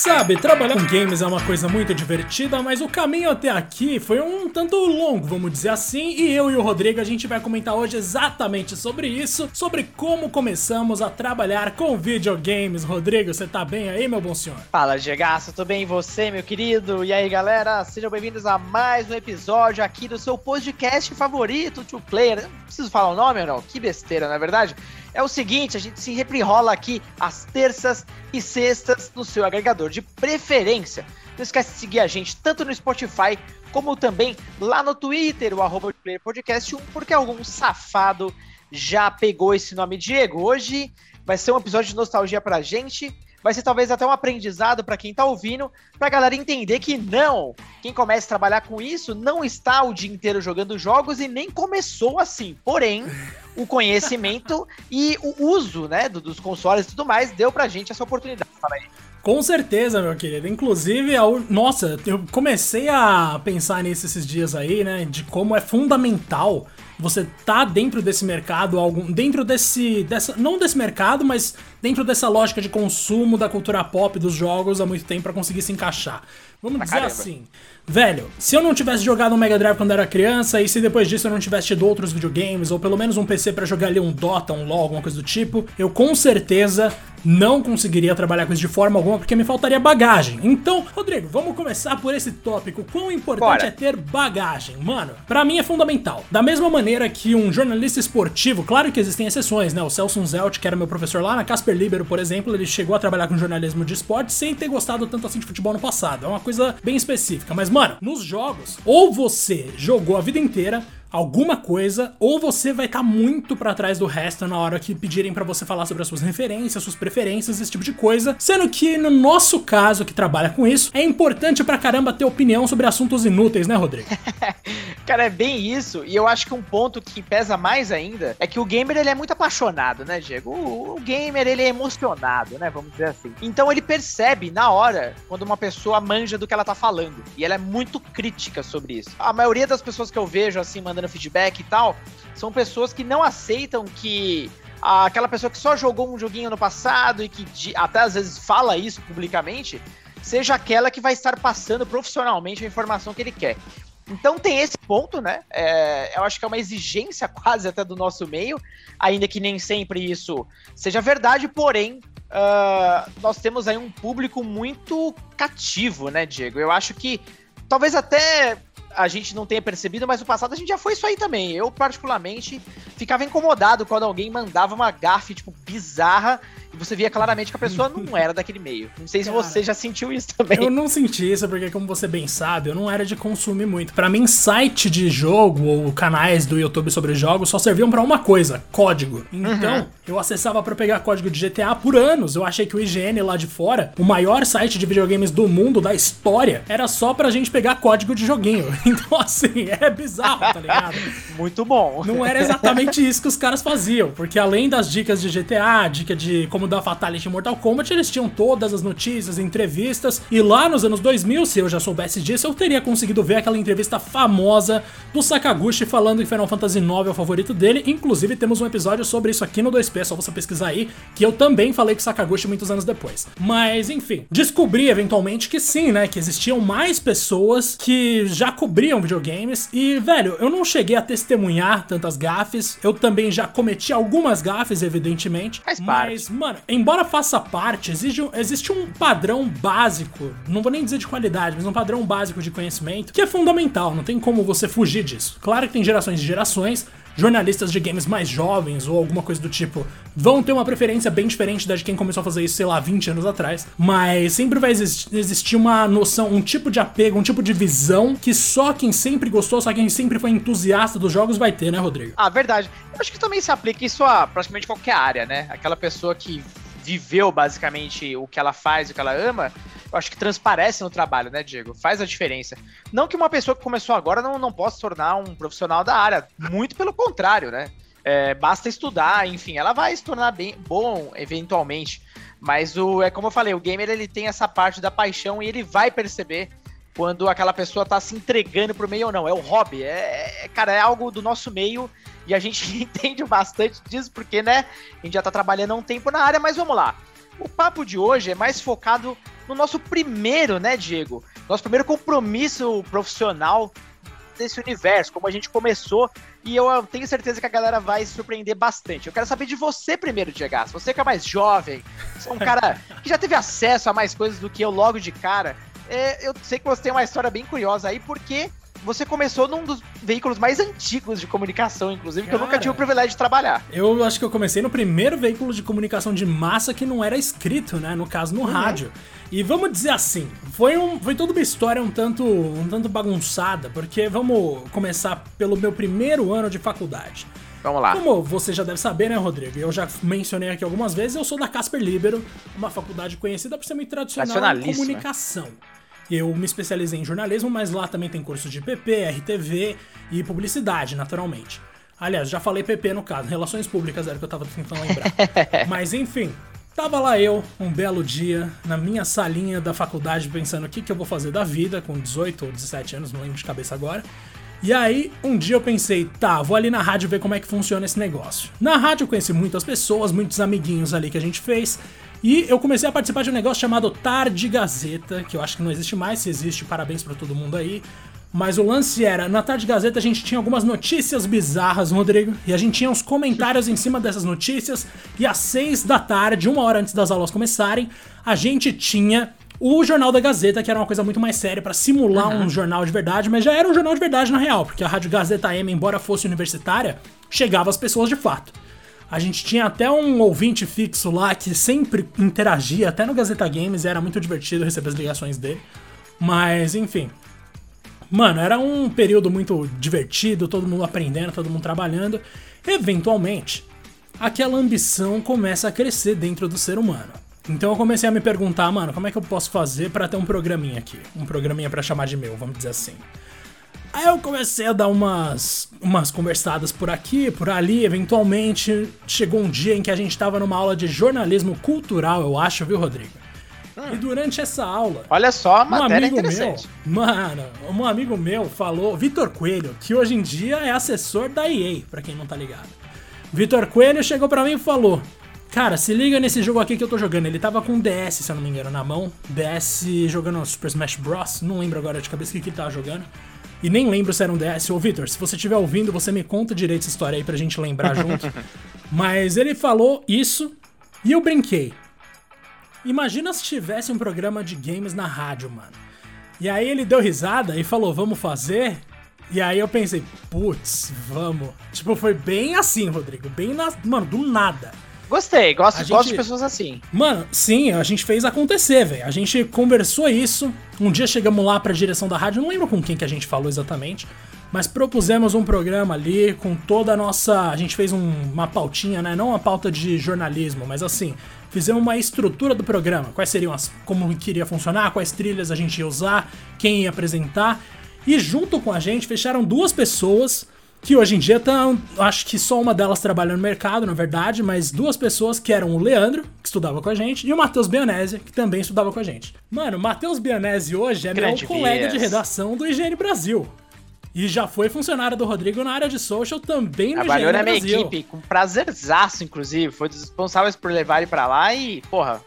Sabe, trabalhar com games é uma coisa muito divertida, mas o caminho até aqui foi um tanto longo, vamos dizer assim, e eu e o Rodrigo a gente vai comentar hoje exatamente sobre isso, sobre como começamos a trabalhar com videogames. Rodrigo, você tá bem aí, meu bom senhor? Fala, Gegaço, tudo bem e você, meu querido? E aí, galera, sejam bem-vindos a mais um episódio aqui do seu podcast favorito, Two Player. Não preciso falar o nome não? Que besteira, na é verdade? É o seguinte, a gente se reprirola aqui às terças e sextas no seu agregador de preferência. Não esquece de seguir a gente tanto no Spotify como também lá no Twitter, o arroba Podcast 1, porque algum safado já pegou esse nome Diego. Hoje vai ser um episódio de nostalgia pra gente vai ser talvez até um aprendizado para quem tá ouvindo, pra galera entender que não, quem começa a trabalhar com isso não está o dia inteiro jogando jogos e nem começou assim. Porém, o conhecimento e o uso, né, dos consoles e tudo mais deu pra gente essa oportunidade. Fala aí. Com certeza, meu querido. Inclusive, a, nossa, eu comecei a pensar nisso esses dias aí, né? De como é fundamental você tá dentro desse mercado, algum, dentro desse, dessa, não desse mercado, mas dentro dessa lógica de consumo da cultura pop dos jogos há muito tempo para conseguir se encaixar. Vamos pra dizer caramba. assim, velho, se eu não tivesse jogado um Mega Drive quando era criança e se depois disso eu não tivesse tido outros videogames ou pelo menos um PC para jogar ali um Dota, um LoL, alguma coisa do tipo, eu com certeza não conseguiria trabalhar com isso de forma alguma porque me faltaria bagagem. Então, Rodrigo, vamos começar por esse tópico. Quão importante Bora. é ter bagagem? Mano, para mim é fundamental. Da mesma maneira que um jornalista esportivo, claro que existem exceções, né? O Celso Zelt, que era meu professor lá na Casper Libero, por exemplo, ele chegou a trabalhar com jornalismo de esporte sem ter gostado tanto assim de futebol no passado. É uma coisa bem específica. Mas, mano, nos jogos, ou você jogou a vida inteira alguma coisa, ou você vai estar tá muito para trás do resto na hora que pedirem para você falar sobre as suas referências, suas preferências, esse tipo de coisa. Sendo que no nosso caso, que trabalha com isso, é importante pra caramba ter opinião sobre assuntos inúteis, né, Rodrigo? Cara, é bem isso. E eu acho que um ponto que pesa mais ainda é que o gamer ele é muito apaixonado, né, Diego? O, o gamer ele é emocionado, né? Vamos dizer assim. Então ele percebe na hora quando uma pessoa manja do que ela tá falando. E ela é muito crítica sobre isso. A maioria das pessoas que eu vejo assim mandando feedback e tal, são pessoas que não aceitam que aquela pessoa que só jogou um joguinho no passado e que até às vezes fala isso publicamente, seja aquela que vai estar passando profissionalmente a informação que ele quer. Então tem esse ponto, né? É, eu acho que é uma exigência quase até do nosso meio, ainda que nem sempre isso seja verdade, porém. Uh, nós temos aí um público muito cativo, né, Diego? Eu acho que talvez até a gente não tenha percebido, mas no passado a gente já foi isso aí também. Eu, particularmente, ficava incomodado quando alguém mandava uma gafe, tipo, bizarra e você via claramente que a pessoa não era daquele meio. Não sei se Cara, você já sentiu isso também. Eu não senti isso, porque como você bem sabe, eu não era de consumir muito. Para mim, site de jogo ou canais do YouTube sobre jogos só serviam para uma coisa, código. Então, uhum. eu acessava para pegar código de GTA por anos. Eu achei que o IGN lá de fora, o maior site de videogames do mundo, da história, era só pra gente pegar código de joguinho. Então, assim, é bizarro, tá ligado? Muito bom. Não era exatamente isso que os caras faziam, porque além das dicas de GTA, dica de como dar Fatality em Mortal Kombat, eles tinham todas as notícias, entrevistas, e lá nos anos 2000, se eu já soubesse disso, eu teria conseguido ver aquela entrevista famosa do Sakaguchi falando que Final Fantasy IX é o favorito dele, inclusive temos um episódio sobre isso aqui no 2P, é só você pesquisar aí, que eu também falei com Sakaguchi muitos anos depois. Mas, enfim, descobri eventualmente que sim, né, que existiam mais pessoas que já cobriam videogames, e, velho, eu não cheguei a testemunhar tantas gafes, eu também já cometi algumas gafes, evidentemente, Faz mas, parte. mano, embora faça parte, existe, existe um padrão básico, não vou nem dizer de qualidade, mas um padrão básico de conhecimento que é fundamental, não tem como você fugir disso. Claro que tem gerações e gerações, jornalistas de games mais jovens ou alguma coisa do tipo vão ter uma preferência bem diferente da de quem começou a fazer isso, sei lá, 20 anos atrás. Mas sempre vai existir uma noção, um tipo de apego, um tipo de visão que só quem sempre gostou, só quem sempre foi entusiasta dos jogos vai ter, né, Rodrigo? Ah, verdade. Eu acho que também se aplica isso a praticamente qualquer área, né? Aquela pessoa que viveu basicamente o que ela faz, o que ela ama, eu acho que transparece no trabalho, né, Diego? Faz a diferença. Não que uma pessoa que começou agora não, não possa se tornar um profissional da área, muito pelo contrário, né? É, basta estudar, enfim, ela vai se tornar bem bom eventualmente. Mas o é como eu falei, o gamer ele tem essa parte da paixão e ele vai perceber quando aquela pessoa tá se entregando pro meio ou não. É o hobby, é, é cara, é algo do nosso meio e a gente entende bastante disso porque, né, a gente já tá trabalhando há um tempo na área, mas vamos lá. O papo de hoje é mais focado no nosso primeiro, né, Diego? Nosso primeiro compromisso profissional desse universo, como a gente começou. E eu tenho certeza que a galera vai surpreender bastante. Eu quero saber de você primeiro, Diego. Você que é mais jovem, você é um cara que já teve acesso a mais coisas do que eu logo de cara. É, eu sei que você tem uma história bem curiosa aí, porque você começou num dos veículos mais antigos de comunicação, inclusive, Cara, que eu nunca tive o privilégio de trabalhar. Eu acho que eu comecei no primeiro veículo de comunicação de massa que não era escrito, né? No caso, no uhum. rádio. E vamos dizer assim, foi, um, foi toda uma história um tanto, um tanto bagunçada, porque vamos começar pelo meu primeiro ano de faculdade. Vamos lá. Como você já deve saber, né, Rodrigo? Eu já mencionei aqui algumas vezes, eu sou da Casper Libero, uma faculdade conhecida por ser muito tradicional em comunicação. Eu me especializei em jornalismo, mas lá também tem cursos de PP, RTV e publicidade, naturalmente. Aliás, já falei PP no caso, relações públicas era o que eu tava tentando lembrar. mas enfim, tava lá eu, um belo dia, na minha salinha da faculdade, pensando o que, que eu vou fazer da vida, com 18 ou 17 anos, não lembro de cabeça agora. E aí, um dia eu pensei, tá, vou ali na rádio ver como é que funciona esse negócio. Na rádio eu conheci muitas pessoas, muitos amiguinhos ali que a gente fez. E eu comecei a participar de um negócio chamado Tarde Gazeta, que eu acho que não existe mais, se existe, parabéns para todo mundo aí. Mas o lance era, na Tarde Gazeta a gente tinha algumas notícias bizarras, Rodrigo, e a gente tinha uns comentários em cima dessas notícias, e às seis da tarde, uma hora antes das aulas começarem, a gente tinha o Jornal da Gazeta, que era uma coisa muito mais séria para simular uhum. um jornal de verdade, mas já era um jornal de verdade na real, porque a Rádio Gazeta M, embora fosse universitária, chegava às pessoas de fato. A gente tinha até um ouvinte fixo lá que sempre interagia, até no Gazeta Games, era muito divertido receber as ligações dele. Mas, enfim. Mano, era um período muito divertido, todo mundo aprendendo, todo mundo trabalhando. Eventualmente, aquela ambição começa a crescer dentro do ser humano. Então eu comecei a me perguntar, mano, como é que eu posso fazer para ter um programinha aqui? Um programinha para chamar de meu, vamos dizer assim. Aí eu comecei a dar umas, umas conversadas por aqui, por ali, eventualmente chegou um dia em que a gente tava numa aula de jornalismo cultural, eu acho, viu, Rodrigo? Hum. E durante essa aula. Olha só, um amigo meu, mano, um amigo meu falou, Vitor Coelho, que hoje em dia é assessor da EA, para quem não tá ligado. Vitor Coelho chegou para mim e falou: Cara, se liga nesse jogo aqui que eu tô jogando. Ele tava com DS, se eu não me engano, na mão. DS jogando Super Smash Bros. Não lembro agora de cabeça o que ele tava jogando. E nem lembro se era um DS. Ô, Victor, se você estiver ouvindo, você me conta direito essa história aí pra gente lembrar junto. Mas ele falou isso e eu brinquei. Imagina se tivesse um programa de games na rádio, mano. E aí ele deu risada e falou, vamos fazer? E aí eu pensei, putz, vamos. Tipo, foi bem assim, Rodrigo. Bem na. Mano, do nada. Gostei, gosto, gente, gosto de pessoas assim. Mano, sim, a gente fez acontecer, velho. A gente conversou isso. Um dia chegamos lá pra direção da rádio, não lembro com quem que a gente falou exatamente. Mas propusemos um programa ali com toda a nossa. A gente fez um, uma pautinha, né? Não uma pauta de jornalismo, mas assim, fizemos uma estrutura do programa. Quais seriam as. como que iria funcionar, quais trilhas a gente ia usar, quem ia apresentar. E junto com a gente fecharam duas pessoas que hoje em dia estão, acho que só uma delas trabalha no mercado, na verdade, mas duas pessoas que eram o Leandro, que estudava com a gente, e o Matheus Bianese, que também estudava com a gente. Mano, o Matheus Bianese hoje é Grande meu colega de redação do Higiene Brasil. E já foi funcionário do Rodrigo na área de social também no Trabalhou na minha equipe, com prazerzaço, inclusive. Foi dos responsáveis por levar ele pra lá e, porra,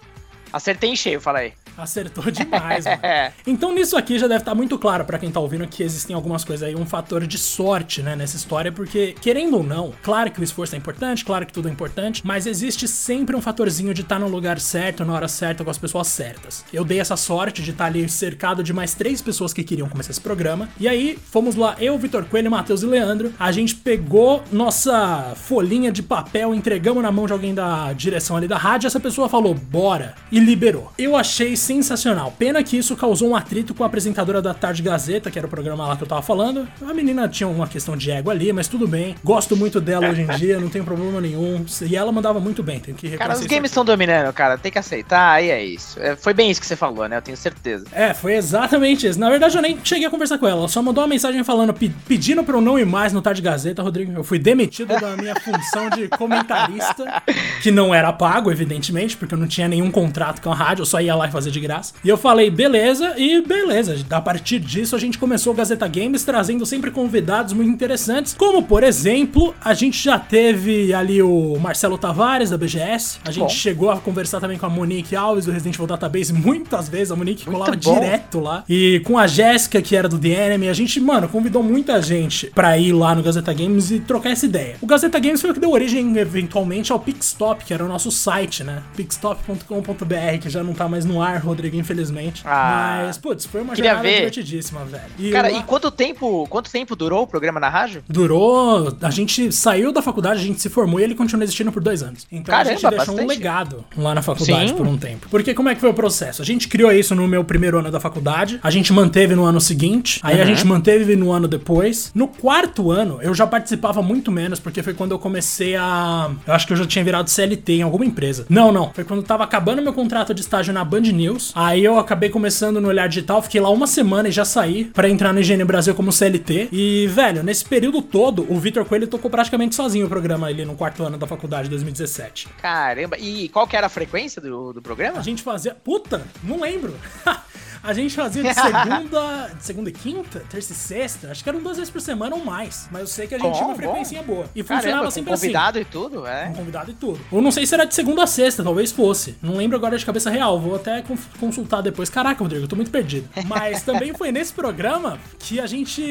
acertei em cheio, fala aí. Acertou demais, mano. Então nisso aqui já deve estar tá muito claro para quem tá ouvindo que existem algumas coisas aí, um fator de sorte, né, nessa história, porque querendo ou não, claro que o esforço é importante, claro que tudo é importante, mas existe sempre um fatorzinho de estar tá no lugar certo, na hora certa, com as pessoas certas. Eu dei essa sorte de estar tá ali cercado de mais três pessoas que queriam começar esse programa, e aí fomos lá, eu, Vitor Coelho, Matheus e Leandro, a gente pegou nossa folhinha de papel, entregamos na mão de alguém da direção ali da rádio, essa pessoa falou, bora, e liberou. Eu achei sensacional. Pena que isso causou um atrito com a apresentadora da Tarde Gazeta, que era o programa lá que eu tava falando. A menina tinha uma questão de ego ali, mas tudo bem. Gosto muito dela hoje em dia, não tenho problema nenhum. E ela mandava muito bem, tenho que Cara, os games estão dominando, cara. Tem que aceitar, e é isso. É, foi bem isso que você falou, né? Eu tenho certeza. É, foi exatamente isso. Na verdade, eu nem cheguei a conversar com ela. Ela só mandou uma mensagem falando, pedindo pra eu não ir mais no Tarde Gazeta, Rodrigo. Eu fui demitido da minha função de comentarista, que não era pago, evidentemente, porque eu não tinha nenhum contrato com a rádio, eu só ia lá e fazer de graça. E eu falei, beleza, e beleza. A partir disso, a gente começou o Gazeta Games trazendo sempre convidados muito interessantes, como por exemplo, a gente já teve ali o Marcelo Tavares da BGS. A gente Bom. chegou a conversar também com a Monique Alves do Resident Evil Database muitas vezes. A Monique Muito colava bom. direto lá. E com a Jéssica, que era do The Enemy, a gente, mano, convidou muita gente pra ir lá no Gazeta Games e trocar essa ideia. O Gazeta Games foi o que deu origem, eventualmente, ao Pixstop, que era o nosso site, né? Pixstop.com.br, que já não tá mais no ar, Rodrigo, infelizmente. Ah, Mas, putz, foi uma jornada ver. divertidíssima, velho. E Cara, e quanto tempo, quanto tempo durou o programa na rádio? Durou. A gente saiu da faculdade, a gente se formou e ele continua existindo por dois anos. Então Caramba, a gente deixou bastante. um legado lá na faculdade Sim. por um tempo. Porque como é que foi o processo? A gente criou isso no meu primeiro ano da faculdade, a gente manteve no ano seguinte, aí uhum. a gente manteve no ano depois. No quarto ano, eu já participava muito menos, porque foi quando eu comecei a. Eu acho que eu já tinha virado CLT em alguma empresa. Não, não. Foi quando tava acabando meu contrato de estágio na Band News. Aí eu acabei começando no Olhar Digital, fiquei lá uma semana e já saí para entrar no Higiene Brasil como CLT. E, velho, nesse período todo, o Vitor Coelho tocou praticamente sozinho o programa ali no quarto ano da faculdade, 2017. Caramba, e qual que era a frequência do, do programa? A gente fazia. Puta, não lembro. A gente fazia de segunda, de segunda e quinta, terça e sexta. Acho que eram duas vezes por semana ou mais. Mas eu sei que a gente bom, tinha uma frequência boa. E funcionava Caramba, sempre assim. convidado e tudo, é? Com convidado e tudo. Eu não sei se era de segunda a sexta, talvez fosse. Não lembro agora de cabeça real. Vou até consultar depois. Caraca, Rodrigo, eu tô muito perdido. Mas também foi nesse programa que a gente.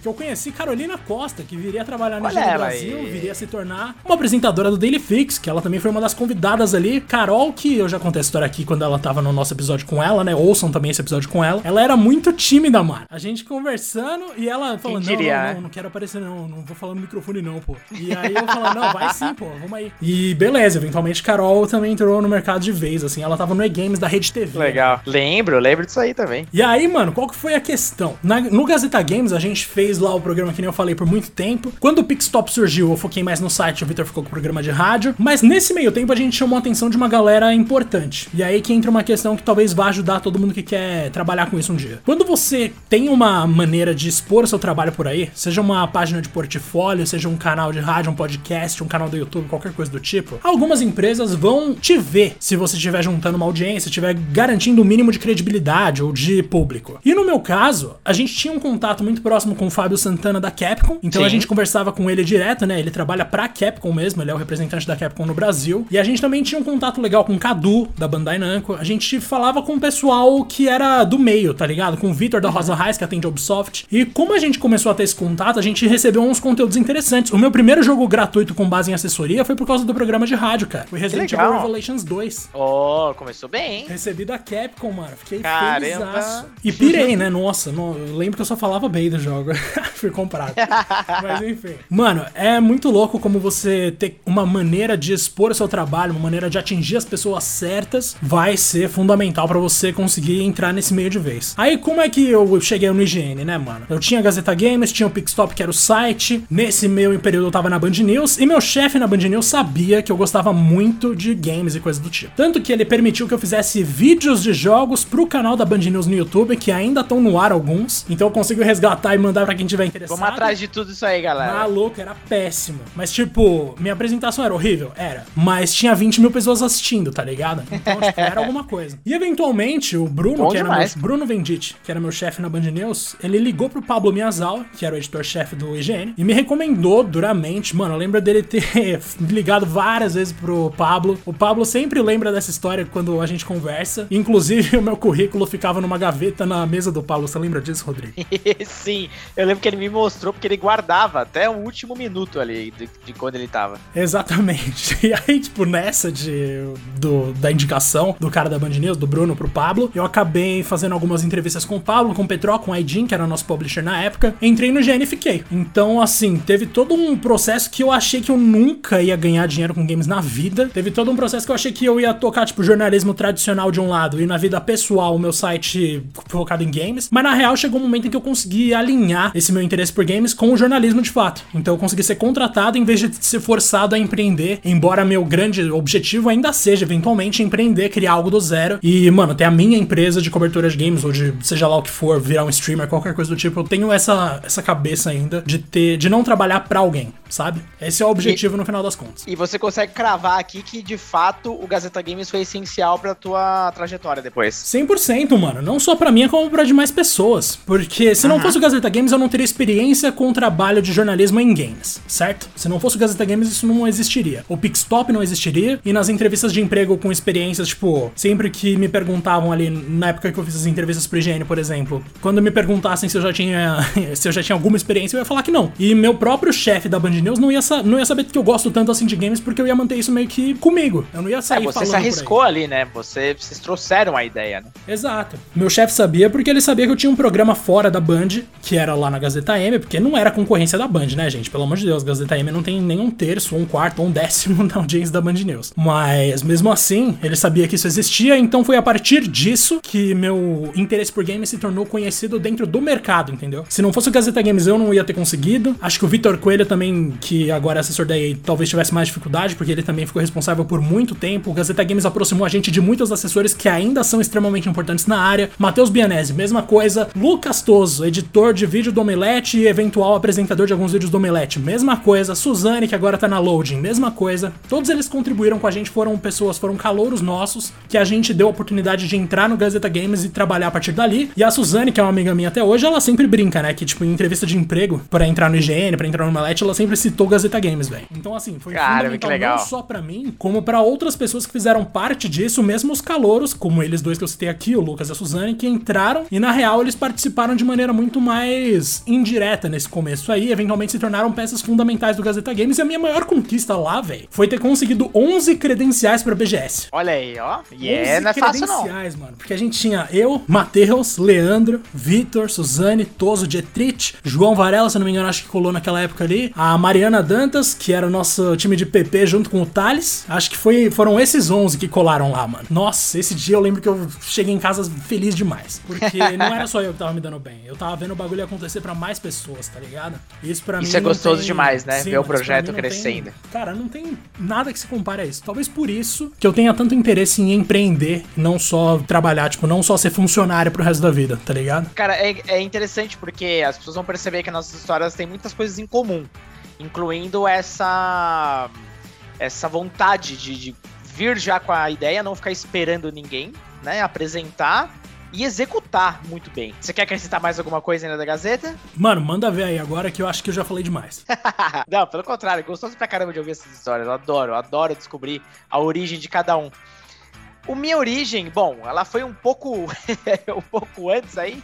que eu conheci Carolina Costa, que viria trabalhar no Brasil, aí? viria se tornar uma apresentadora do Daily Fix, que ela também foi uma das convidadas ali. Carol, que eu já contei a história aqui quando ela tava no nosso episódio com ela, né? Ouçam também esse episódio episódio com ela. Ela era muito tímida, mano. A gente conversando e ela falando: não, não, não, não quero aparecer, não. Não vou falar no microfone, não, pô. E aí eu falando: não, vai sim, pô, vamos aí. E beleza, eventualmente Carol também entrou no mercado de vez, assim. Ela tava no E-Games da Rede TV. Legal. Né? Lembro, lembro disso aí também. E aí, mano, qual que foi a questão? Na, no Gazeta Games, a gente fez lá o programa que nem eu falei por muito tempo. Quando o Pixstop surgiu, eu foquei mais no site, o Victor ficou com o programa de rádio. Mas nesse meio tempo, a gente chamou a atenção de uma galera importante. E aí que entra uma questão que talvez vá ajudar todo mundo que quer trabalhar com isso um dia. Quando você tem uma maneira de expor o seu trabalho por aí, seja uma página de portfólio, seja um canal de rádio, um podcast, um canal do YouTube, qualquer coisa do tipo, algumas empresas vão te ver se você estiver juntando uma audiência, estiver garantindo o um mínimo de credibilidade ou de público. E no meu caso, a gente tinha um contato muito próximo com o Fábio Santana da Capcom, então Sim. a gente conversava com ele direto, né? Ele trabalha pra Capcom mesmo, ele é o representante da Capcom no Brasil. E a gente também tinha um contato legal com o Cadu, da Bandai Namco. A gente falava com o pessoal que era do meio, tá ligado? Com o Vitor da Rosa Reis, que atende a Ubisoft. E como a gente começou a ter esse contato, a gente recebeu uns conteúdos interessantes. O meu primeiro jogo gratuito com base em assessoria foi por causa do programa de rádio, cara. Foi Resident Evil Revelations 2. Oh, começou bem, hein? Recebi da Capcom, mano. Fiquei feliz. E pirei, né? Nossa, não, eu lembro que eu só falava bem do jogo. Fui comprado. Mas enfim. Mano, é muito louco como você ter uma maneira de expor o seu trabalho, uma maneira de atingir as pessoas certas, vai ser fundamental para você conseguir entrar nesse meio de vez. Aí, como é que eu cheguei no IGN, né, mano? Eu tinha a Gazeta Games, tinha o Pixstop, que era o site. Nesse meu período eu tava na Band News. E meu chefe na Band News sabia que eu gostava muito de games e coisas do tipo. Tanto que ele permitiu que eu fizesse vídeos de jogos pro canal da Band News no YouTube, que ainda estão no ar alguns. Então eu consigo resgatar e mandar para quem tiver interessado. Vamos atrás de tudo isso aí, galera. Maluco, era péssimo. Mas, tipo, minha apresentação era horrível? Era. Mas tinha 20 mil pessoas assistindo, tá ligado? Então, tipo, era alguma coisa. E eventualmente, o Bruno, Bom que era demais. meu, Bruno Vendi que era meu chefe na Band News, ele ligou pro Pablo Miazal, que era o editor-chefe do IGN, e me recomendou duramente. Mano, eu lembro dele ter ligado várias vezes pro Pablo. O Pablo sempre lembra dessa história quando a gente conversa. Inclusive, o meu currículo ficava numa gaveta na mesa do Pablo. Você lembra disso, Rodrigo? Sim, eu lembro que ele me mostrou porque ele guardava até o último minuto ali de, de quando ele tava. Exatamente. E aí, tipo, nessa de, do, da indicação do cara da Band News, do Bruno pro Pablo, eu acabei fazendo algumas entrevistas com o Pablo, com o Petro, com o Aidin, que era nosso publisher na época. Entrei no GN e fiquei. Então, assim, teve todo um processo que eu achei que eu nunca ia ganhar dinheiro com games na vida. Teve todo um processo que eu achei que eu ia tocar, tipo, jornalismo tradicional de um lado e na vida pessoal, o meu site focado em games. Mas na real, chegou um momento em que eu consegui alinhar esse meu interesse por games com o jornalismo de fato. Então eu consegui ser contratado em vez de ser forçado a empreender, embora meu grande objetivo ainda seja, eventualmente, empreender, criar algo do zero. E, mano, ter a minha empresa de cobertura cobertura de games, ou de seja lá o que for, virar um streamer, qualquer coisa do tipo, eu tenho essa, essa cabeça ainda de ter de não trabalhar para alguém, sabe? Esse é o objetivo e, no final das contas. E você consegue cravar aqui que, de fato, o Gazeta Games foi essencial pra tua trajetória depois. 100%, mano. Não só pra mim, como pra demais pessoas. Porque se uhum. não fosse o Gazeta Games, eu não teria experiência com o trabalho de jornalismo em games, certo? Se não fosse o Gazeta Games, isso não existiria. O Pixtop não existiria. E nas entrevistas de emprego com experiências, tipo, sempre que me perguntavam ali, na época que eu fiz as entrevistas pro IGN, por exemplo, quando me perguntassem se eu já tinha, se eu já tinha alguma experiência, eu ia falar que não. E meu próprio chefe da Band News não ia, não ia saber que eu gosto tanto assim de games, porque eu ia manter isso meio que comigo. Eu não ia sair é, você se arriscou ali, né? Você, vocês trouxeram a ideia, né? Exato. Meu chefe sabia porque ele sabia que eu tinha um programa fora da Band, que era lá na Gazeta M, porque não era concorrência da Band, né, gente? Pelo amor de Deus, Gazeta M não tem nem um terço, ou um quarto, ou um décimo da audiência da Band News. Mas mesmo assim, ele sabia que isso existia, então foi a partir disso que meu interesse por games se tornou conhecido dentro do mercado, entendeu? Se não fosse o Gazeta Games, eu não ia ter conseguido. Acho que o Vitor Coelho também, que agora é assessor da EA, talvez tivesse mais dificuldade, porque ele também ficou responsável por muito tempo. O Gazeta Games aproximou a gente de muitos assessores que ainda são extremamente importantes na área. Matheus Bianese, mesma coisa. Lucas Toso, editor de vídeo do Omelete e eventual apresentador de alguns vídeos do Omelete, mesma coisa. Suzane, que agora tá na Loading, mesma coisa. Todos eles contribuíram com a gente, foram pessoas, foram calouros nossos, que a gente deu a oportunidade de entrar no Gazeta Games e trabalhar a partir dali. E a Suzane, que é uma amiga minha até hoje, ela sempre brinca, né? Que, tipo, em entrevista de emprego, para entrar no IGN, para entrar no Omelete, ela sempre citou Gazeta Games, velho. Então, assim, foi Cara, fundamental não só para mim, como para outras pessoas que fizeram parte disso, mesmo os calouros, como eles dois que eu citei aqui, o Lucas e a Suzane, que entraram e na real eles participaram de maneira muito mais indireta nesse começo aí, eventualmente se tornaram peças fundamentais do Gazeta Games e a minha maior conquista lá, velho, foi ter conseguido 11 credenciais para BGS. Olha aí, ó. E yeah, é, não é fácil não. mano, porque a gente tinha eu, Matheus, Leandro, Vitor, Suzane, Toso, Dietrich, João Varela, se não me engano, acho que colou naquela época ali, a Mariana Dantas, que era o nosso time de PP junto com o Thales. Acho que foi, foram esses 11 que colaram lá, mano. Nossa, esse dia eu lembro que eu cheguei em casa feliz demais. Porque não era só eu que tava me dando bem. Eu tava vendo o bagulho acontecer para mais pessoas, tá ligado? Isso para mim. Isso é gostoso tem... demais, né? Sim, Ver o projeto crescendo. Tem... Cara, não tem nada que se compare a isso. Talvez por isso que eu tenha tanto interesse em empreender, não só trabalhar, tipo, não só ser funcionário pro resto da vida, tá ligado? Cara, é, é interessante porque as pessoas vão perceber que nossas histórias têm muitas coisas em comum, incluindo essa essa vontade de, de vir já com a ideia, não ficar esperando ninguém, né? Apresentar e executar muito bem. Você quer acrescentar mais alguma coisa ainda da Gazeta? Mano, manda ver aí agora que eu acho que eu já falei demais. não, pelo contrário, gostoso pra caramba de ouvir essas histórias. Eu adoro, eu adoro descobrir a origem de cada um. O minha origem, bom, ela foi um pouco um pouco antes aí.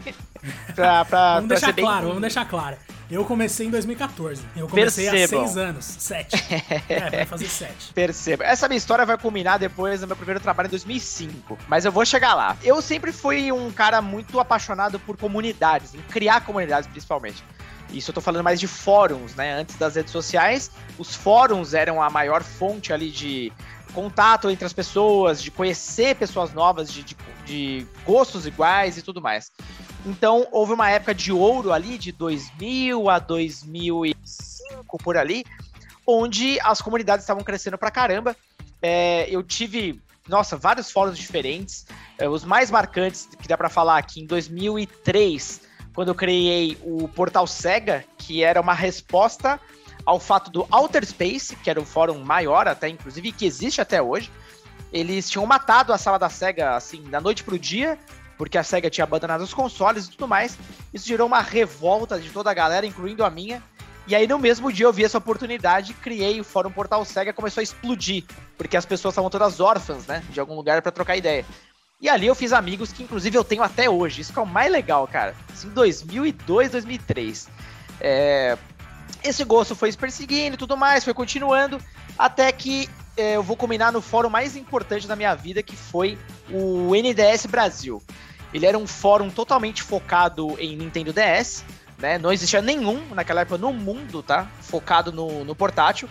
pra, pra, vamos pra deixar claro, bem... vamos deixar claro. Eu comecei em 2014. Eu comecei Percebam. há seis anos. Sete. é, vai fazer sete. Perceba. Essa minha história vai culminar depois do meu primeiro trabalho em 2005. Mas eu vou chegar lá. Eu sempre fui um cara muito apaixonado por comunidades, em criar comunidades principalmente. Isso eu tô falando mais de fóruns, né? Antes das redes sociais, os fóruns eram a maior fonte ali de contato entre as pessoas, de conhecer pessoas novas, de, de, de gostos iguais e tudo mais. Então, houve uma época de ouro ali, de 2000 a 2005, por ali, onde as comunidades estavam crescendo pra caramba. É, eu tive, nossa, vários fóruns diferentes. É, os mais marcantes que dá para falar aqui, em 2003, quando eu criei o Portal Sega, que era uma resposta ao fato do Outer Space, que era o fórum maior até, inclusive, que existe até hoje. Eles tinham matado a sala da SEGA, assim, da noite pro dia, porque a SEGA tinha abandonado os consoles e tudo mais. Isso gerou uma revolta de toda a galera, incluindo a minha. E aí, no mesmo dia, eu vi essa oportunidade, criei o Fórum Portal SEGA, começou a explodir, porque as pessoas estavam todas órfãs, né, de algum lugar para trocar ideia. E ali eu fiz amigos que, inclusive, eu tenho até hoje. Isso que é o mais legal, cara. Isso em 2002, 2003. É... Esse gosto foi se perseguindo e tudo mais, foi continuando, até que é, eu vou combinar no fórum mais importante da minha vida, que foi o NDS Brasil. Ele era um fórum totalmente focado em Nintendo DS, né? Não existia nenhum naquela época no mundo, tá? Focado no, no portátil.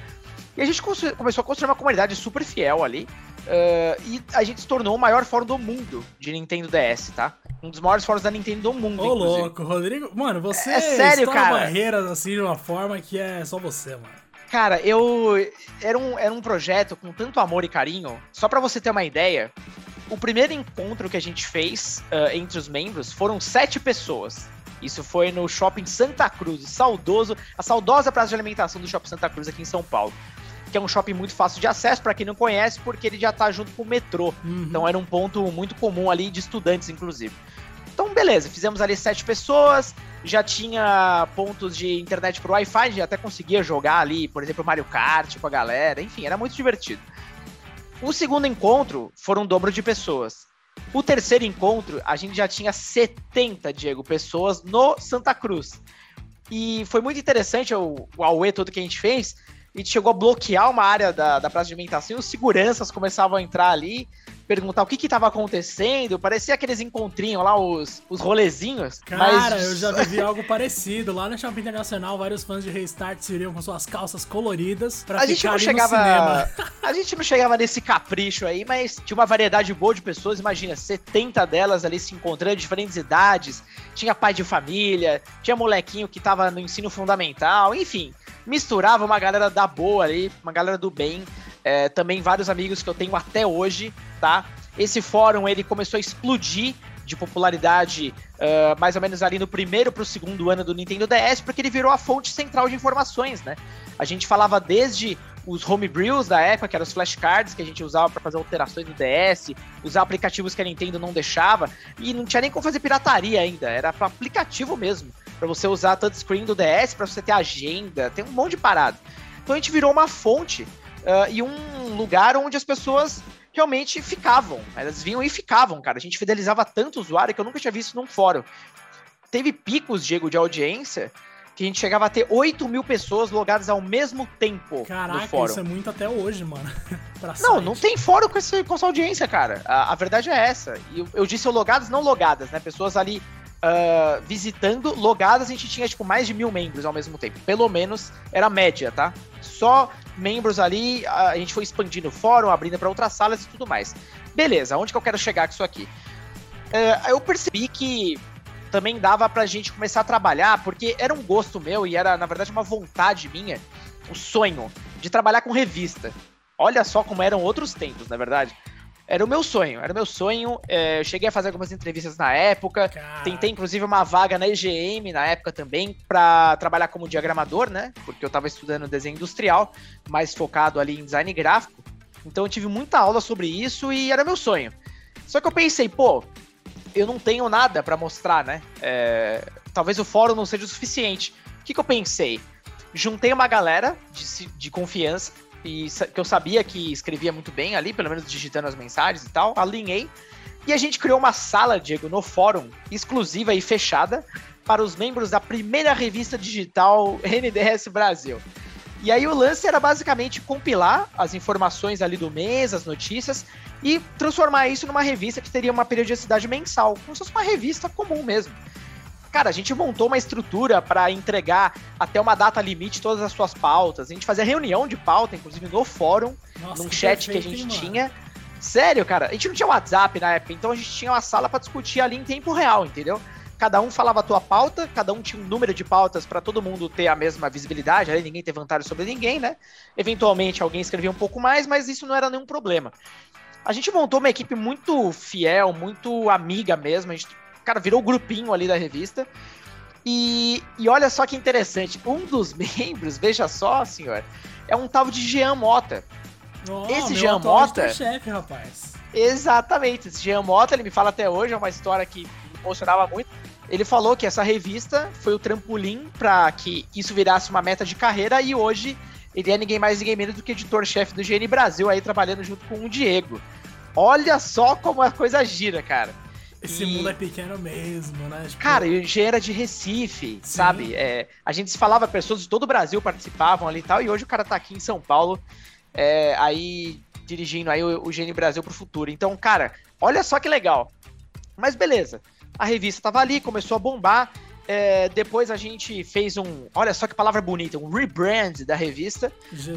E a gente começou a construir uma comunidade super fiel ali. Uh, e a gente se tornou o maior fórum do mundo de Nintendo DS, tá? Um dos maiores fóruns da Nintendo do mundo. Ô, inclusive. louco, Rodrigo. Mano, você é, sério, cara. barreiras assim de uma forma que é só você, mano. Cara, eu. Era um, era um projeto com tanto amor e carinho. Só para você ter uma ideia, o primeiro encontro que a gente fez uh, entre os membros foram sete pessoas. Isso foi no Shopping Santa Cruz, saudoso, a saudosa praça de alimentação do Shopping Santa Cruz aqui em São Paulo. Que é um shopping muito fácil de acesso para quem não conhece, porque ele já tá junto com o metrô. Uhum. Então era um ponto muito comum ali de estudantes, inclusive. Então, beleza, fizemos ali sete pessoas, já tinha pontos de internet pro Wi-Fi, já até conseguia jogar ali, por exemplo, Mario Kart com a galera, enfim, era muito divertido. O segundo encontro foram um dobro de pessoas. O terceiro encontro, a gente já tinha 70, Diego, pessoas no Santa Cruz. E foi muito interessante o, o Aue todo que a gente fez. Gente chegou a bloquear uma área da, da praça de alimentação e os seguranças começavam a entrar ali perguntar o que que tava acontecendo. Parecia aqueles encontrinhos lá, os, os rolezinhos. Cara, mas... eu já vivi algo parecido. Lá no Shopping Internacional, vários fãs de Restart se iriam com suas calças coloridas pra a gente não chegava A gente não chegava nesse capricho aí, mas tinha uma variedade boa de pessoas. Imagina, 70 delas ali se encontrando, diferentes idades. Tinha pai de família, tinha molequinho que tava no ensino fundamental, enfim. Misturava uma galera da boa ali, uma galera do bem. É, também vários amigos que eu tenho até hoje, tá? Esse fórum ele começou a explodir de popularidade uh, mais ou menos ali no primeiro para o segundo ano do Nintendo DS, porque ele virou a fonte central de informações, né? A gente falava desde os homebrews da época, que eram os flashcards que a gente usava para fazer alterações no DS, usar aplicativos que a Nintendo não deixava, e não tinha nem como fazer pirataria ainda, era para aplicativo mesmo, para você usar touchscreen do DS, para você ter agenda, tem um monte de parada. Então a gente virou uma fonte uh, e um lugar onde as pessoas realmente ficavam. Elas vinham e ficavam, cara. A gente fidelizava tanto o usuário que eu nunca tinha visto num fórum. Teve picos, Diego, de audiência que a gente chegava a ter 8 mil pessoas logadas ao mesmo tempo Caraca, no fórum. isso é muito até hoje, mano. não, site. não tem fórum com, esse, com essa audiência, cara. A, a verdade é essa. E eu, eu disse logadas, não logadas, né? Pessoas ali uh, visitando, logadas, a gente tinha, tipo, mais de mil membros ao mesmo tempo. Pelo menos era a média, tá? Só membros ali, a gente foi expandindo o fórum, abrindo para outras salas e tudo mais. Beleza, onde que eu quero chegar com isso aqui? Uh, eu percebi que também dava pra gente começar a trabalhar, porque era um gosto meu e era, na verdade, uma vontade minha, o um sonho de trabalhar com revista. Olha só como eram outros tempos, na verdade. Era o meu sonho, era o meu sonho. É, eu cheguei a fazer algumas entrevistas na época. Tentei, inclusive, uma vaga na EGM na época também, para trabalhar como diagramador, né? Porque eu estava estudando desenho industrial, mais focado ali em design gráfico. Então eu tive muita aula sobre isso e era meu sonho. Só que eu pensei, pô, eu não tenho nada para mostrar, né? É, talvez o fórum não seja o suficiente. O que, que eu pensei? Juntei uma galera de, de confiança e que eu sabia que escrevia muito bem ali, pelo menos digitando as mensagens e tal, alinhei. E a gente criou uma sala, Diego, no fórum, exclusiva e fechada, para os membros da primeira revista digital NDS Brasil. E aí o lance era basicamente compilar as informações ali do mês, as notícias, e transformar isso numa revista que teria uma periodicidade mensal, como se fosse uma revista comum mesmo. Cara, a gente montou uma estrutura para entregar até uma data limite todas as suas pautas. A gente fazia reunião de pauta, inclusive no fórum, Nossa, num que chat perfeito, que a gente hein, tinha. Sério, cara, a gente não tinha WhatsApp na época, então a gente tinha uma sala para discutir ali em tempo real, entendeu? Cada um falava a tua pauta, cada um tinha um número de pautas para todo mundo ter a mesma visibilidade, ali ninguém ter vantagem sobre ninguém, né? Eventualmente alguém escrevia um pouco mais, mas isso não era nenhum problema. A gente montou uma equipe muito fiel, muito amiga mesmo. A gente cara, virou o grupinho ali da revista. E, e olha só que interessante, um dos membros, veja só, senhor, é um tal de Jean Mota. Oh, esse Jean Mota. chefe, rapaz. Exatamente, esse Jean Mota, ele me fala até hoje, é uma história que me emocionava muito. Ele falou que essa revista foi o trampolim para que isso virasse uma meta de carreira e hoje ele é ninguém mais ninguém menos do que editor-chefe do GN Brasil aí trabalhando junto com o Diego. Olha só como a coisa gira, cara. Esse e... mundo é pequeno mesmo, né? Tipo... Cara, eu já era de Recife, Sim. sabe? É, a gente se falava, pessoas de todo o Brasil participavam ali e tal, e hoje o cara tá aqui em São Paulo, é, aí dirigindo aí o, o Gene Brasil pro futuro. Então, cara, olha só que legal. Mas beleza, a revista tava ali, começou a bombar, é, depois a gente fez um, olha só que palavra bonita, um rebrand da revista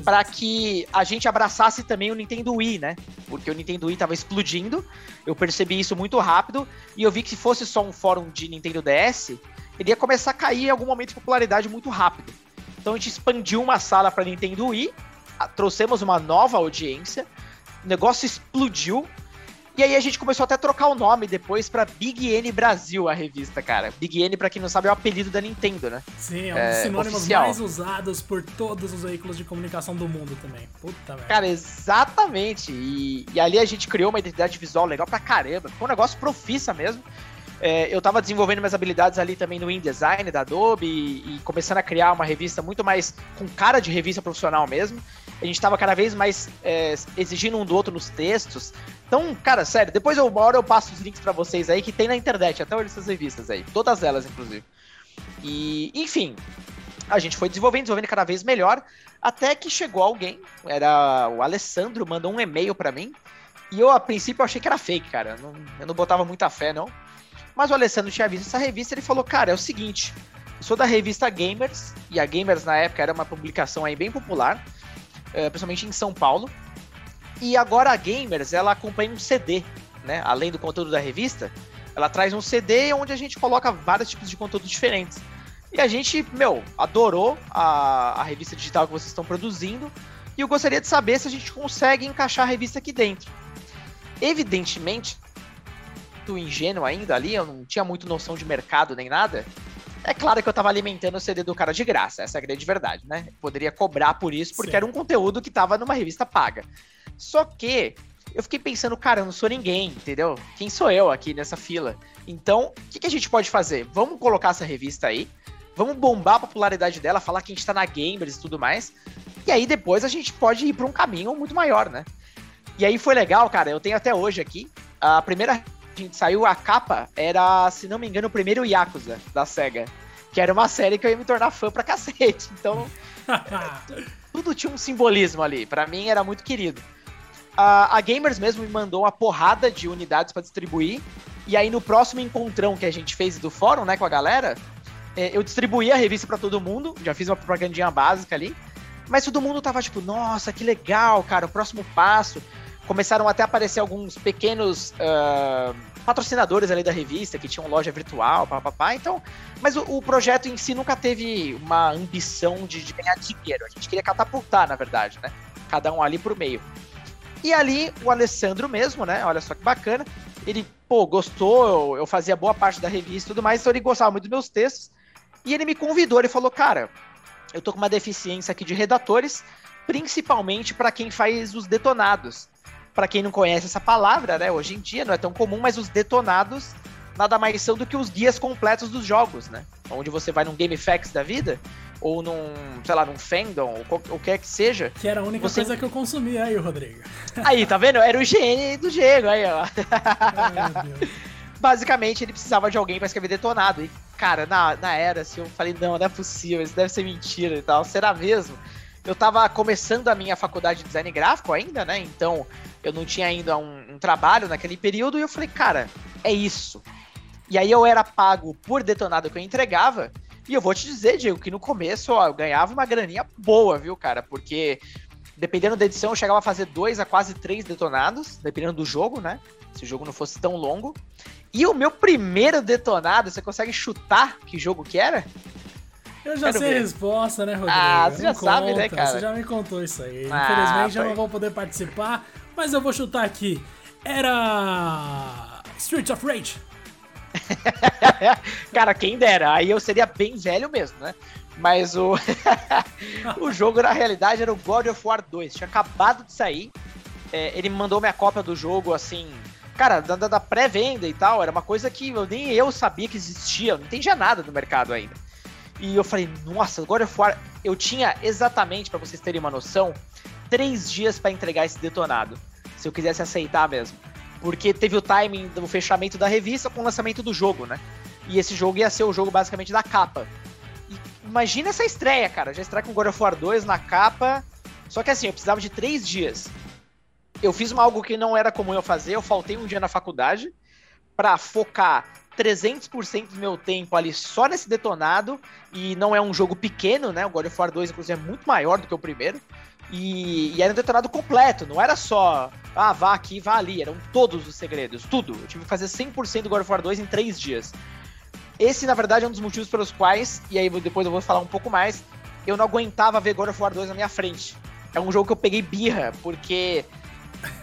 para que a gente abraçasse também o Nintendo Wii, né? Porque o Nintendo Wii tava explodindo. Eu percebi isso muito rápido e eu vi que se fosse só um fórum de Nintendo DS, ele ia começar a cair em algum momento de popularidade muito rápido. Então a gente expandiu uma sala para Nintendo Wii, trouxemos uma nova audiência, o negócio explodiu E aí a gente começou até a trocar o nome depois pra Big N Brasil, a revista, cara. Big N, pra quem não sabe, é o apelido da Nintendo, né? Sim, é um dos sinônimos oficial. mais usados por todos os veículos de comunicação do mundo também. Puta merda. Cara, exatamente. E, e ali a gente criou uma identidade visual legal pra caramba. Foi um negócio profissa mesmo. É, eu estava desenvolvendo minhas habilidades ali também no InDesign da Adobe e, e, começando a criar uma revista muito mais com cara de revista profissional mesmo. A gente estava cada vez mais é, exigindo um do outro nos textos. Então, cara, sério, depois eu, uma hora eu passo os links para vocês aí que tem na internet, até olha essas revistas aí, todas elas, inclusive. E, enfim, a gente foi desenvolvendo, desenvolvendo cada vez melhor, até que chegou alguém, era o Alessandro, mandou um e-mail para mim, e eu, a princípio, eu achei que era fake, cara. Não, eu não botava muita fé, não. Mas o Alessandro tinha visto essa revista ele falou: Cara, é o seguinte, eu sou da revista Gamers, e a Gamers na época era uma publicação aí bem popular, principalmente em São Paulo. E agora a Gamers, ela acompanha um CD, né? Além do conteúdo da revista, ela traz um CD onde a gente coloca vários tipos de conteúdo diferentes. E a gente, meu, adorou a, a revista digital que vocês estão produzindo. E eu gostaria de saber se a gente consegue encaixar a revista aqui dentro. Evidentemente, muito ingênuo ainda ali, eu não tinha muito noção de mercado nem nada. É claro que eu tava alimentando o CD do cara de graça, essa é a grande verdade, né? poderia cobrar por isso, porque Sim. era um conteúdo que tava numa revista paga. Só que eu fiquei pensando, cara, eu não sou ninguém, entendeu? Quem sou eu aqui nessa fila? Então, o que, que, a gente pode fazer? Vamos colocar essa revista aí, vamos bombar a popularidade dela, falar que a gente tá na Gamers e tudo mais, e aí depois a gente pode ir para um caminho muito maior, né? E aí foi legal, cara, eu tenho até hoje aqui a primeira gente saiu, a capa era, se não me engano, o primeiro Yakuza da SEGA. Que era uma série que eu ia me tornar fã pra cacete. Então, tudo tinha um simbolismo ali. Para mim era muito querido. A, a, Gamers mesmo me mandou uma porrada de unidades para distribuir. E aí no próximo encontrão que a gente fez do fórum, né, com a galera, é, eu distribuí a revista para todo mundo. Já fiz uma propagandinha básica ali. Mas todo mundo tava tipo, nossa, que legal, cara, o próximo passo começaram até a aparecer alguns pequenos uh, patrocinadores ali da revista que tinham loja virtual, papapá. Então, mas o, o, projeto em si nunca teve uma ambição de, de, ganhar dinheiro. A gente queria catapultar, na verdade, né? Cada um ali por meio. E ali o Alessandro mesmo, né? Olha só que bacana. Ele, pô, gostou, eu, fazia boa parte da revista e tudo mais, então ele gostava muito dos meus textos. E ele me convidou, ele falou, cara, eu tô com uma deficiência aqui de redatores, principalmente para quem faz os detonados para quem não conhece essa palavra, né? Hoje em dia não é tão comum, mas os detonados nada mais são do que os guias completos dos jogos, né? Onde você vai num GameFAQs da vida, ou num, sei lá, num fandom, ou o que seja. Que era a única você... coisa que eu consumia aí, Rodrigo. Aí, tá vendo? Era o GN do Diego, aí, ó. Ai, Basicamente, ele precisava de alguém para escrever detonado. E, cara, na, na era, assim, eu falei, não, não é possível, isso deve ser mentira e tal. Será mesmo? Eu tava começando a minha faculdade de design gráfico ainda, né? Então, eu não tinha ainda um, um trabalho naquele período, e eu falei, cara, é isso. E aí eu era pago por detonado que eu entregava, e eu vou te dizer, Diego, que no começo ó, eu ganhava uma graninha boa, viu, cara? Porque dependendo da edição, eu chegava a fazer dois a quase três detonados, dependendo do jogo, né? Se o jogo não fosse tão longo. E o meu primeiro detonado, você consegue chutar que jogo que era? Eu já Quero sei ver. a resposta, né, Rodrigo? Ah, você já conta, sabe, né, cara? Você já me contou isso aí. Ah, Infelizmente, eu não vou poder participar, mas eu vou chutar aqui. Era. Streets of Rage. Cara, quem dera. Aí eu seria bem velho mesmo, né? Mas o. o jogo, na realidade, era o God of War 2. Tinha acabado de sair. É, ele me mandou minha cópia do jogo, assim. Cara, da, da pré-venda e tal. Era uma coisa que eu, nem eu sabia que existia. Não entendia nada no mercado ainda. E eu falei, nossa, God of War. Eu tinha exatamente, para vocês terem uma noção, três dias para entregar esse detonado. Se eu quisesse aceitar mesmo. Porque teve o timing do fechamento da revista com o lançamento do jogo, né? E esse jogo ia ser o jogo basicamente da capa. E imagina essa estreia, cara. Já estreia com God of War 2 na capa. Só que assim, eu precisava de três dias. Eu fiz algo que não era comum eu fazer. Eu faltei um dia na faculdade para focar 300% do meu tempo ali só nesse detonado. E não é um jogo pequeno, né? O God of War 2, inclusive, é muito maior do que o primeiro. E, e, era um detonado completo, não era só, ah, vá aqui, vá ali, eram todos os segredos, tudo. Eu tive que fazer 100% do God of War 2 em 3 dias. Esse, na verdade, é um dos motivos pelos quais, e aí depois eu vou falar um pouco mais, eu não aguentava ver God of War 2 na minha frente. É um jogo que eu peguei birra, porque,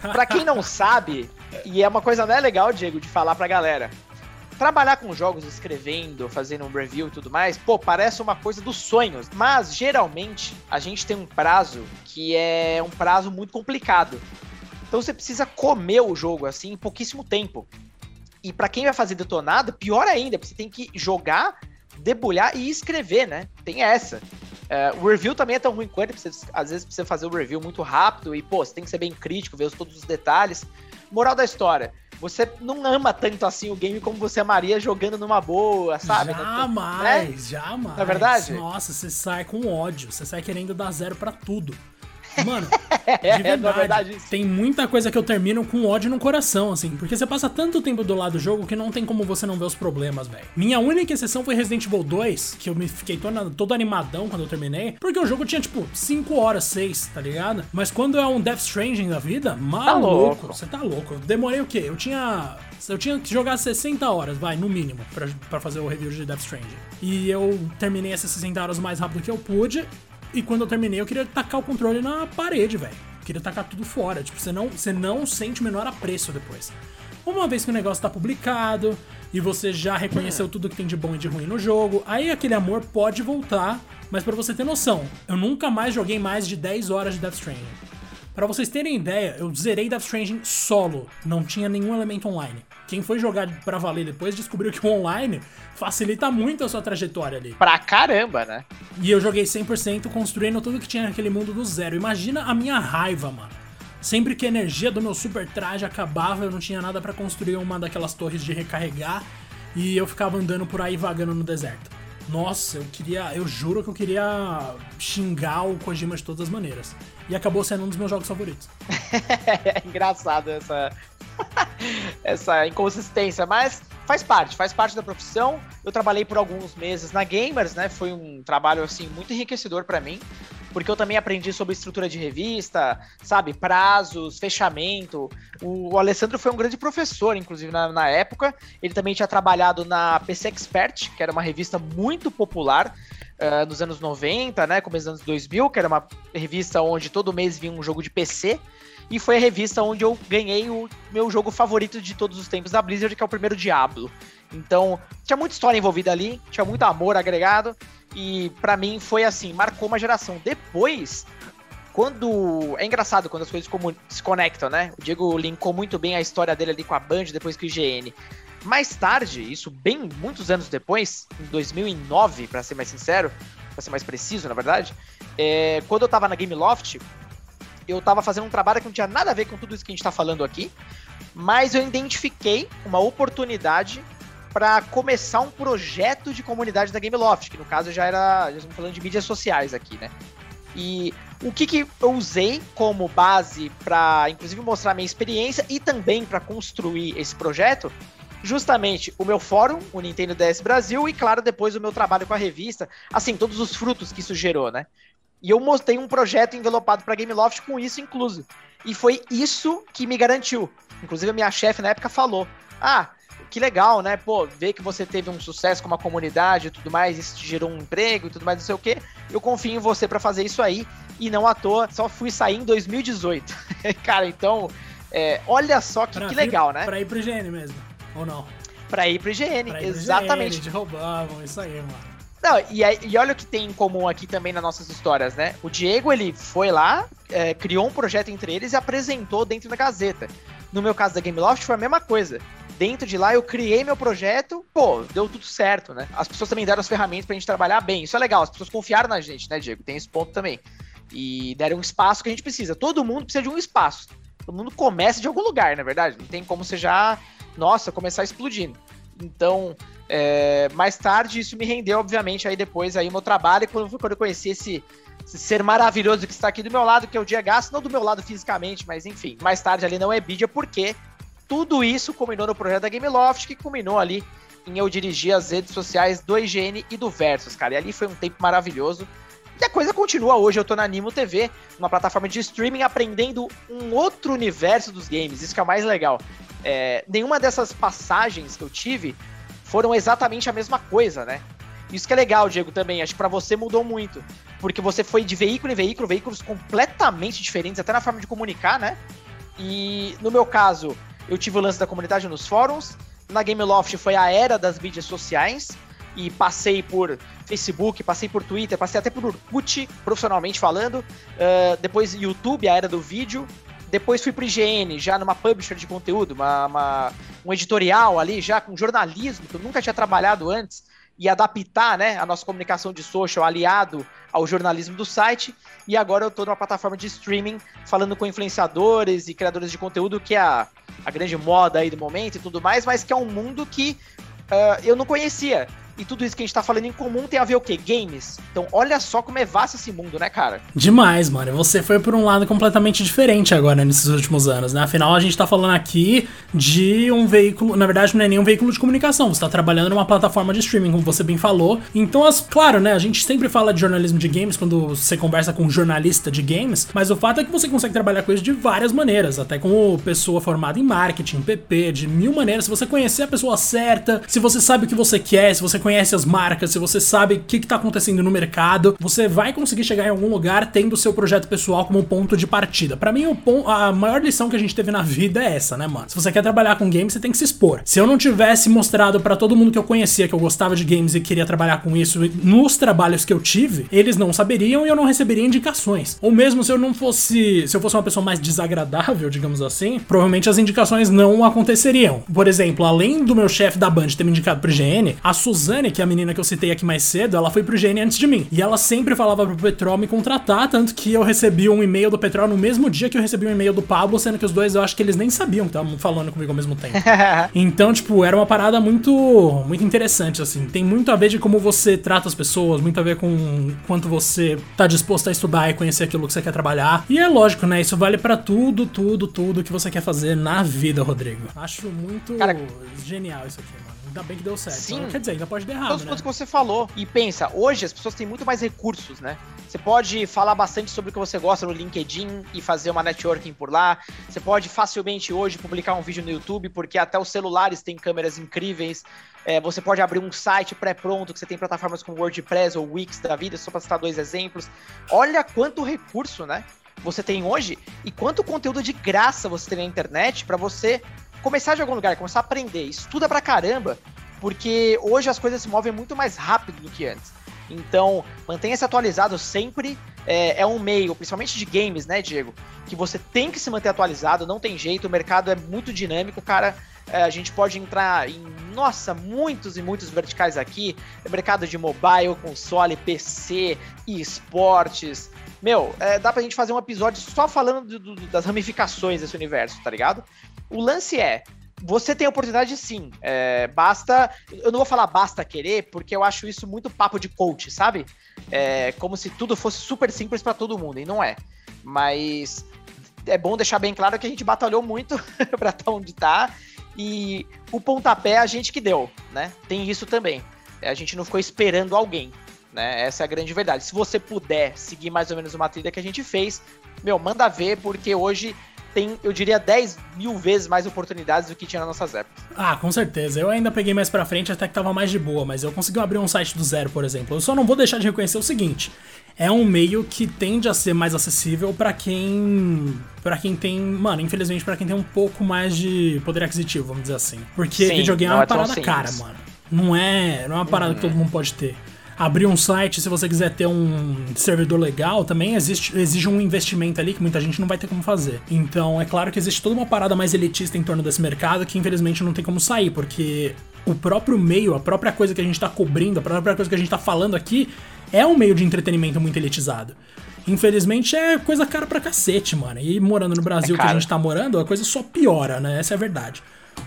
para quem não sabe, E é uma coisa né, legal, Diego, de falar pra galera. Trabalhar com jogos, escrevendo, fazendo um review e tudo mais, pô, parece uma coisa dos sonhos. Mas geralmente a gente tem um prazo que é um prazo muito complicado. Então você precisa comer o jogo assim em pouquíssimo tempo. E para quem vai fazer detonado, pior ainda, porque você tem que jogar, debulhar e escrever, né? Tem essa. Uh, o review também é tão ruim quanto, você, às vezes precisa fazer o review muito rápido e, pô, você tem que ser bem crítico, ver todos os detalhes. Moral da história, você não ama tanto assim o game como você amaria jogando numa boa, sabe? Jamais, né? jamais. Não é verdade? Nossa, você sai com ódio, você sai querendo dar zero para tudo. Mano, é, de verdade, verdade tem muita coisa que eu termino com ódio no coração, assim. Porque você passa tanto tempo do lado do jogo que não tem como você não ver os problemas, velho. Minha única exceção foi Resident Evil 2, que eu me fiquei todo, todo animadão quando eu terminei. Porque o jogo tinha, tipo, 5 horas, 6, tá ligado? Mas quando é um Death Stranding da vida, maluco, você tá louco. Eu demorei o quê? Eu tinha eu tinha que jogar 60 horas, vai, no mínimo, para fazer o review de Death Stranding. E eu terminei essas 60 horas o mais rápido que eu pude. E quando eu terminei, eu queria tacar o controle na parede, velho. Queria tacar tudo fora. Tipo, você não, você não sente o menor apreço depois. Uma vez que o negócio tá publicado e você já reconheceu tudo que tem de bom e de ruim no jogo, aí aquele amor pode voltar. Mas para você ter noção, eu nunca mais joguei mais de 10 horas de Death Stranding. Para vocês terem ideia, eu zerei Death Stranding solo, não tinha nenhum elemento online. Quem foi jogar para valer depois descobriu que o online facilita muito a sua trajetória ali. Pra caramba, né? E eu joguei 100% construindo tudo que tinha naquele mundo do zero. Imagina a minha raiva, mano. Sempre que a energia do meu super traje acabava, eu não tinha nada para construir uma daquelas torres de recarregar e eu ficava andando por aí vagando no deserto. Nossa, eu queria. Eu juro que eu queria xingar o Kojima de todas as maneiras. E acabou sendo um dos meus jogos favoritos. é engraçado essa. essa inconsistência, mas faz parte, faz parte da profissão. Eu trabalhei por alguns meses na Gamers, né? Foi um trabalho assim muito enriquecedor para mim porque eu também aprendi sobre estrutura de revista, sabe, prazos, fechamento. O, o Alessandro foi um grande professor, inclusive, na, na, época. Ele também tinha trabalhado na PC Expert, que era uma revista muito popular uh, nos anos 90, né, começo dos anos 2000, que era uma revista onde todo mês vinha um jogo de PC. E foi a revista onde eu ganhei o meu jogo favorito de todos os tempos da Blizzard, que é o primeiro Diablo. Então, tinha muita história envolvida ali, tinha muito amor agregado. E para mim foi assim, marcou uma geração. Depois, quando. É engraçado quando as coisas se conectam, né? O Diego linkou muito bem a história dele ali com a Band, depois com o IGN. Mais tarde, isso bem muitos anos depois, em 2009, para ser mais sincero, para ser mais preciso, na verdade, é, quando eu tava na Game Loft, eu tava fazendo um trabalho que não tinha nada a ver com tudo isso que a gente tá falando aqui, mas eu identifiquei uma oportunidade para começar um projeto de comunidade da Gameloft, que no caso já era, já estamos falando de mídias sociais aqui, né? E o que, que eu usei como base para, inclusive, mostrar minha experiência e também para construir esse projeto? Justamente o meu fórum, o Nintendo DS Brasil, e claro, depois o meu trabalho com a revista, assim, todos os frutos que isso gerou, né? E eu mostrei um projeto envelopado para Gameloft com isso incluso. E foi isso que me garantiu. Inclusive, a minha chefe na época falou: Ah, que legal, né? Pô, ver que você teve um sucesso com uma comunidade e tudo mais, isso te gerou um emprego e tudo mais, não sei o quê. Eu confio em você para fazer isso aí. E não à toa, só fui sair em 2018. Cara, então, é, olha só que, que legal, né? Pra ir pro IGN mesmo, ou não? Pra ir pro IGN, pra ir exatamente. Pro IGN, roubavam, isso aí, mano. Não, e, e, olha o que tem em comum aqui também nas nossas histórias, né? O Diego, ele foi lá, é, criou um projeto entre eles e apresentou dentro da Gazeta. No meu caso da Gameloft foi a mesma coisa dentro de lá eu criei meu projeto, pô, deu tudo certo, né? As pessoas também deram as ferramentas pra gente trabalhar bem. Isso é legal, as pessoas confiaram na gente, né, Diego? Tem esse ponto também. E deram um espaço que a gente precisa. Todo mundo precisa de um espaço. Todo mundo começa de algum lugar, na é verdade. Não tem como você já, nossa, começar explodindo. Então, é, mais tarde isso me rendeu, obviamente, aí depois aí meu trabalho, quando, quando eu conheci esse, esse, ser maravilhoso que está aqui do meu lado, que é o Dia Gasto, não do meu lado fisicamente, mas enfim, mais tarde ali não é Bidia, porque tudo isso culminou no projeto da Gameloft, que culminou ali em eu dirigir as redes sociais do IGN e do Versus, cara. E ali foi um tempo maravilhoso. E a coisa continua hoje. Eu tô na Animo TV, uma plataforma de streaming, aprendendo um outro universo dos games. Isso que é o mais legal. É, nenhuma dessas passagens que eu tive foram exatamente a mesma coisa, né? Isso que é legal, Diego, também. Acho que para você mudou muito. Porque você foi de veículo em veículo, veículos completamente diferentes, até na forma de comunicar, né? E no meu caso, eu tive o lance da comunidade nos fóruns. Na Gameloft foi a era das mídias sociais e passei por Facebook, passei por Twitter, passei até por Orkut, profissionalmente falando. Uh, depois YouTube, a era do vídeo. Depois fui pro IGN, já numa publisher de conteúdo, uma, uma, um editorial ali, já com jornalismo, que eu nunca tinha trabalhado antes, e adaptar né, a nossa comunicação de social aliado ao jornalismo do site. E agora eu estou numa plataforma de streaming, falando com influenciadores e criadores de conteúdo, que é a, a grande moda aí do momento e tudo mais, mas que é um mundo que uh, eu não conhecia. E tudo isso que a gente tá falando em comum tem a ver o quê? Games. Então, olha só como é vasto esse mundo, né, cara? Demais, mano. Você foi por um lado completamente diferente agora nesses últimos anos, né? Afinal, a gente tá falando aqui de um veículo. Na verdade, não é nem um veículo de comunicação. Você tá trabalhando numa plataforma de streaming, como você bem falou. Então, as, claro, né? A gente sempre fala de jornalismo de games quando você conversa com um jornalista de games, mas o fato é que você consegue trabalhar com isso de várias maneiras, até como pessoa formada em marketing, PP, de mil maneiras. Se você conhecer a pessoa certa, se você sabe o que você quer, se você conhece as marcas, se você sabe o que, está acontecendo no mercado, você vai conseguir chegar em algum lugar tendo o seu projeto pessoal como ponto de partida. Para mim, a maior lição que a gente teve na vida é essa, né, mano? Se você quer trabalhar com games, você tem que se expor. Se eu não tivesse mostrado para todo mundo que eu conhecia que eu gostava de games e queria trabalhar com isso nos trabalhos que eu tive, eles não saberiam e eu não receberia indicações. Ou mesmo se eu não fosse, se eu fosse uma pessoa mais desagradável, digamos assim, provavelmente as indicações não aconteceriam. Por exemplo, além do meu chefe da Band ter me indicado pro GN, a Que é a menina que eu citei aqui mais cedo, ela foi pro GN antes de mim. E ela sempre falava pro Petrol me contratar, tanto que eu recebi um e-mail do Petrol no mesmo dia que eu recebi um e-mail do Pablo, sendo que os dois eu acho que eles nem sabiam que estavam falando comigo ao mesmo tempo. então, tipo, era uma parada muito muito interessante, assim. Tem muito a ver de como você trata as pessoas, muito a ver com quanto você tá disposto a estudar e conhecer aquilo que você quer trabalhar. E é lógico, né? Isso vale para tudo, tudo, tudo que você quer fazer na vida, Rodrigo. Acho muito Cara, genial isso aqui, mano. Ainda bem que deu certo. Sim. Então, quer dizer, ainda pode dar errado, Todos os né? pontos que você falou. E pensa, hoje as pessoas têm muito mais recursos, né? Você pode falar bastante sobre o que você gosta no LinkedIn e fazer uma networking por lá. Você pode facilmente hoje publicar um vídeo no YouTube, porque até os celulares têm câmeras incríveis. É, você pode abrir um site pré-pronto, que você tem plataformas como WordPress ou Wix da vida, só para citar dois exemplos. Olha quanto recurso, né? Você tem hoje e quanto conteúdo de graça você tem na internet para você começar de algum lugar, começar a aprender, estuda pra caramba, porque hoje as coisas se movem muito mais rápido do que antes. Então, mantenha-se atualizado sempre. É, é, um meio, principalmente de games, né, Diego? Que você tem que se manter atualizado, não tem jeito, o mercado é muito dinâmico, cara. É, a gente pode entrar em, nossa, muitos e muitos verticais aqui. É mercado de mobile, console, PC, esportes. Meu, é, dá pra gente fazer um episódio só falando do, do, das ramificações desse universo, tá ligado? O lance é, você tem oportunidade sim. É, basta. Eu não vou falar basta querer, porque eu acho isso muito papo de coach, sabe? É, como se tudo fosse super simples para todo mundo, e não é. Mas é bom deixar bem claro que a gente batalhou muito para estar tá onde tá. E o pontapé a gente que deu, né? Tem isso também. A gente não ficou esperando alguém. Né? Essa é a grande verdade. Se você puder seguir mais ou menos uma trilha que a gente fez, meu, manda ver, porque hoje tem, eu diria, 10 mil vezes mais oportunidades do que tinha nas nossas épocas. Ah, com certeza. Eu ainda peguei mais pra frente até que tava mais de boa, mas eu consegui abrir um site do zero, por exemplo. Eu só não vou deixar de reconhecer o seguinte: é um meio que tende a ser mais acessível para quem. para quem tem. Mano, infelizmente, para quem tem um pouco mais de poder aquisitivo, vamos dizer assim. Porque Sim, videogame é uma é parada cara, mano. Não é, não é uma parada uhum. que todo mundo pode ter abrir um site, se você quiser ter um servidor legal, também existe, exige um investimento ali que muita gente não vai ter como fazer. Então, é claro que existe toda uma parada mais elitista em torno desse mercado que infelizmente não tem como sair, porque o próprio meio, a própria coisa que a gente tá cobrindo, a própria coisa que a gente tá falando aqui, é um meio de entretenimento muito elitizado. Infelizmente é coisa cara pra cacete, mano. E morando no Brasil é que a gente tá morando, a coisa só piora, né? Essa é a verdade.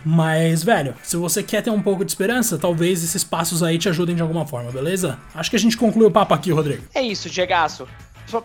Mas, velho, se você quer ter um pouco de esperança, talvez esses passos aí te ajudem de alguma forma, beleza? Acho que a gente concluiu o papo aqui, Rodrigo. É isso, Diegaço.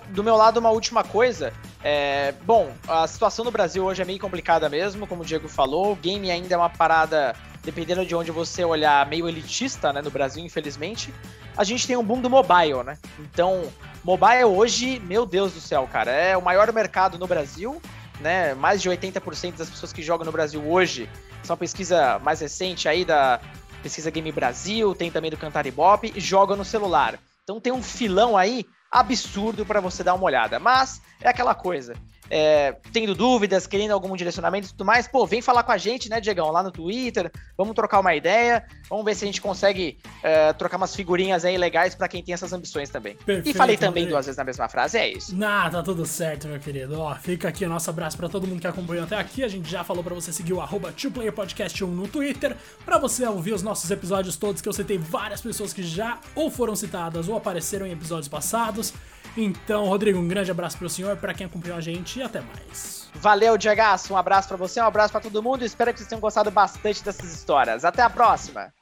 Do meu lado, uma última coisa. É, bom, a situação no Brasil hoje é meio complicada mesmo, como o Diego falou. O game ainda é uma parada, dependendo de onde você olhar, meio elitista, né, no Brasil, infelizmente. A gente tem um boom do mobile, né? Então, mobile hoje, meu Deus do céu, cara, é o maior mercado no Brasil, né? Mais de 80% das pessoas que jogam no Brasil hoje uma pesquisa mais recente aí da Pesquisa Game Brasil, tem também do Cantar Ibope, joga no celular. Então tem um filão aí absurdo para você dar uma olhada. Mas é aquela coisa. É, tendo dúvidas, querendo algum direcionamento e tudo mais, pô, vem falar com a gente, né, Diegão, lá no Twitter, vamos trocar uma ideia, vamos ver se a gente consegue é, trocar umas figurinhas aí legais para quem tem essas ambições também. Perfeito, e falei também duas vezes na mesma frase, é isso. Nah, tá tudo certo, meu querido. Ó, fica aqui o nosso abraço para todo mundo que acompanhou até aqui. A gente já falou para você seguir o arroba Podcast 1 no Twitter, para você ouvir os nossos episódios todos, que eu citei várias pessoas que já ou foram citadas ou apareceram em episódios passados. Então, Rodrigo, um grande abraço pro senhor, para quem acompanhou a gente e até mais. Valeu, Diego. Um abraço para você, um abraço para todo mundo. Espero que vocês tenham gostado bastante dessas histórias. Até a próxima.